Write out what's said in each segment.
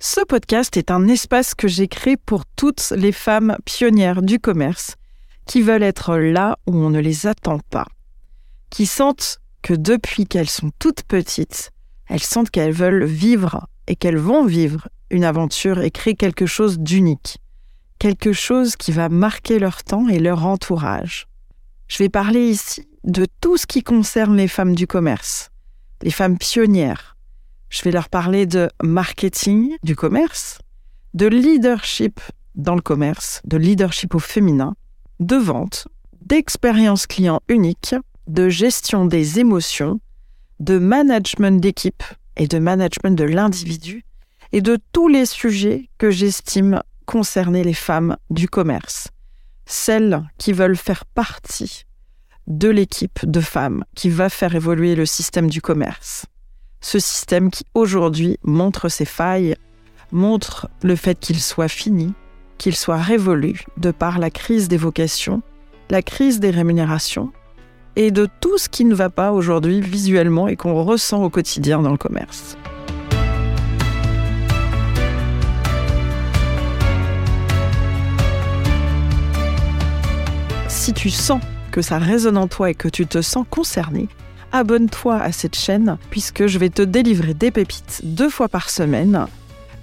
Ce podcast est un espace que j'ai créé pour toutes les femmes pionnières du commerce qui veulent être là où on ne les attend pas, qui sentent que depuis qu'elles sont toutes petites, elles sentent qu'elles veulent vivre et qu'elles vont vivre une aventure et créer quelque chose d'unique, quelque chose qui va marquer leur temps et leur entourage. Je vais parler ici de tout ce qui concerne les femmes du commerce, les femmes pionnières, je vais leur parler de marketing du commerce, de leadership dans le commerce, de leadership au féminin, de vente, d'expérience client unique, de gestion des émotions, de management d'équipe et de management de l'individu, et de tous les sujets que j'estime concerner les femmes du commerce, celles qui veulent faire partie de l'équipe de femmes qui va faire évoluer le système du commerce ce système qui aujourd'hui montre ses failles, montre le fait qu'il soit fini, qu'il soit révolu de par la crise des vocations, la crise des rémunérations et de tout ce qui ne va pas aujourd'hui visuellement et qu'on ressent au quotidien dans le commerce. Si tu sens que ça résonne en toi et que tu te sens concerné, abonne-toi à cette chaîne puisque je vais te délivrer des pépites deux fois par semaine.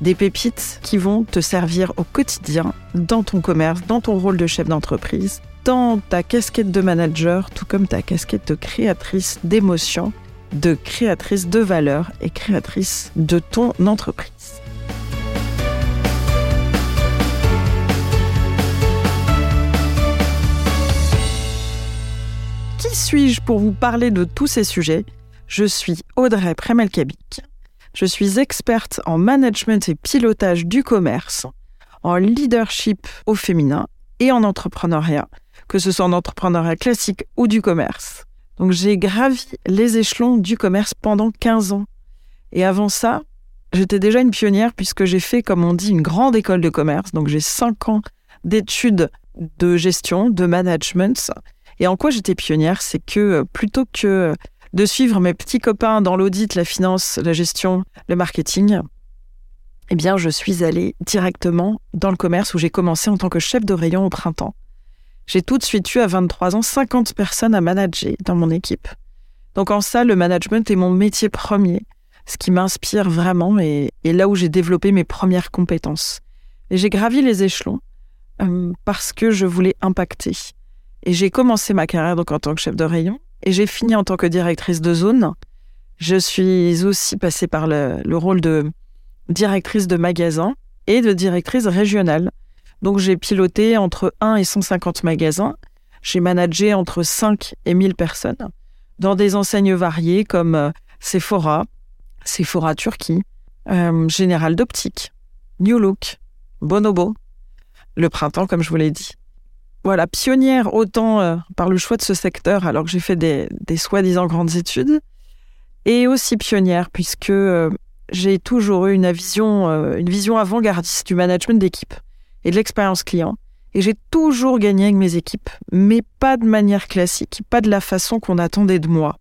Des pépites qui vont te servir au quotidien dans ton commerce, dans ton rôle de chef d'entreprise, dans ta casquette de manager, tout comme ta casquette de créatrice d'émotions, de créatrice de valeurs et créatrice de ton entreprise. Suis-je pour vous parler de tous ces sujets? Je suis Audrey Premelkabik. Je suis experte en management et pilotage du commerce, en leadership au féminin et en entrepreneuriat, que ce soit en entrepreneuriat classique ou du commerce. Donc j'ai gravi les échelons du commerce pendant 15 ans. Et avant ça, j'étais déjà une pionnière puisque j'ai fait, comme on dit, une grande école de commerce. Donc j'ai 5 ans d'études de gestion, de management et en quoi j'étais pionnière, c'est que euh, plutôt que de suivre mes petits copains dans l'audit, la finance, la gestion, le marketing, eh bien, je suis allée directement dans le commerce où j'ai commencé en tant que chef de rayon au printemps. J'ai tout de suite eu à 23 ans 50 personnes à manager dans mon équipe. Donc en ça, le management est mon métier premier, ce qui m'inspire vraiment et, là où j'ai développé mes premières compétences. Et j'ai gravi les échelons euh, parce que je voulais impacter. Et j'ai commencé ma carrière donc en tant que chef de rayon et j'ai fini en tant que directrice de zone. Je suis aussi passée par le, rôle de directrice de magasin et de directrice régionale. Donc j'ai piloté entre 1 et 150 magasins. J'ai managé entre 5 et 1000 personnes dans des enseignes variées comme euh, Sephora, Sephora Turquie, euh, Général d'Optique, New Look, Bonobo, le printemps comme je vous l'ai dit voilà, pionnière autant euh, par le choix de ce secteur alors que j'ai fait des, soi-disant grandes études, et aussi pionnière puisque euh, j'ai toujours eu une vision, euh, une vision avant-gardiste du management d'équipe et de l'expérience client. Et j'ai toujours gagné avec mes équipes, mais pas de manière classique, pas de la façon qu'on attendait de moi.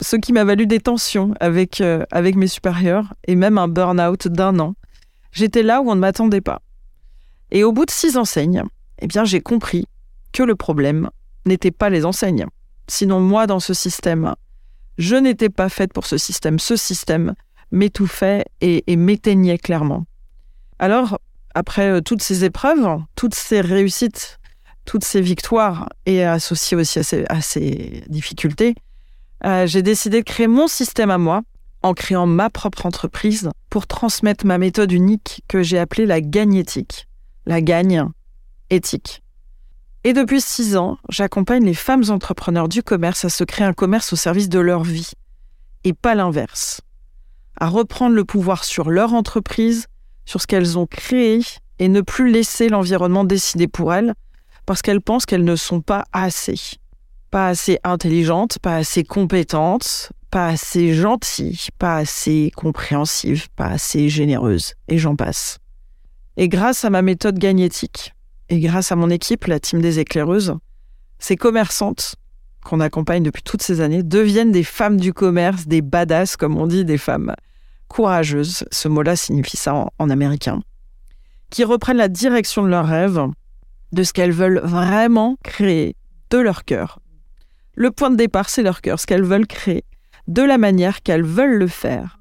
Ce qui m'a valu des tensions avec, avec mes supérieurs et même un burn-out d'un an. J'étais là où on ne m'attendait pas. Et au bout de six enseignes, eh bien, j'ai compris que le problème n'était pas les enseignes. Sinon, moi, dans ce système, je n'étais pas faite pour ce système. Ce système m'étouffait et, m'éteignait clairement. Alors, après euh, toutes ces épreuves, toutes ces réussites, toutes ces victoires, et associées aussi à ces, difficultés, euh, j'ai décidé de créer mon système à moi en créant ma propre entreprise pour transmettre ma méthode unique que j'ai appelée la gagne éthique. La gagne éthique. Et depuis six ans, j'accompagne les femmes entrepreneurs du commerce à se créer un commerce au service de leur vie, et pas l'inverse, à reprendre le pouvoir sur leur entreprise, sur ce qu'elles ont créé, et ne plus laisser l'environnement décider pour elles, parce qu'elles pensent qu'elles ne sont pas assez. Pas assez intelligentes, pas assez compétentes, pas assez gentilles, pas assez compréhensives, pas assez généreuses, et j'en passe. Et grâce à ma méthode gagnétique, et grâce à mon équipe, la team des éclaireuses, ces commerçantes qu'on accompagne depuis toutes ces années deviennent des femmes du commerce, des badass, comme on dit, des femmes courageuses, ce mot-là signifie ça en, en américain, qui reprennent la direction de leurs rêves, de ce qu'elles veulent vraiment créer de leur cœur. Le point de départ, c'est leur cœur, ce qu'elles veulent créer, de la manière qu'elles veulent le faire,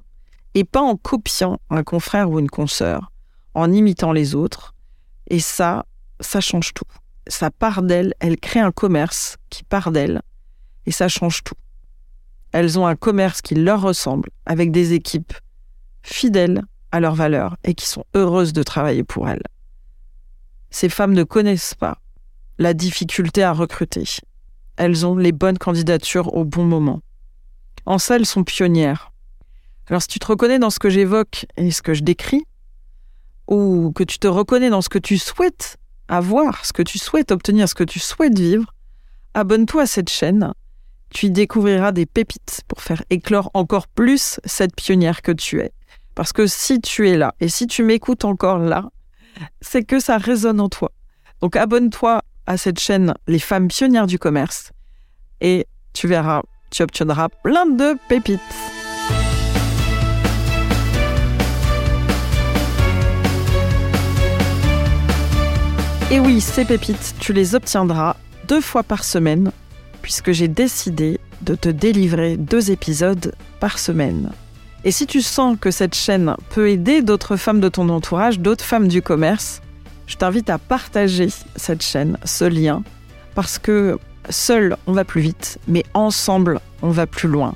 et pas en copiant un confrère ou une consoeur, en imitant les autres. Et ça, ça change tout. Ça part d'elles, elles créent un commerce qui part d'elles, et ça change tout. Elles ont un commerce qui leur ressemble, avec des équipes fidèles à leurs valeurs et qui sont heureuses de travailler pour elles. Ces femmes ne connaissent pas la difficulté à recruter. Elles ont les bonnes candidatures au bon moment. En ça, elles sont pionnières. Alors si tu te reconnais dans ce que j'évoque et ce que je décris, ou que tu te reconnais dans ce que tu souhaites avoir, ce que tu souhaites obtenir, ce que tu souhaites vivre, abonne-toi à cette chaîne. Tu y découvriras des pépites pour faire éclore encore plus cette pionnière que tu es. Parce que si tu es là et si tu m'écoutes encore là, c'est que ça résonne en toi. Donc abonne-toi à cette chaîne Les femmes pionnières du commerce et tu verras, tu obtiendras plein de pépites. Et oui, ces pépites, tu les obtiendras deux fois par semaine, puisque j'ai décidé de te délivrer deux épisodes par semaine. Et si tu sens que cette chaîne peut aider d'autres femmes de ton entourage, d'autres femmes du commerce, je t'invite à partager cette chaîne, ce lien, parce que seul on va plus vite, mais ensemble on va plus loin.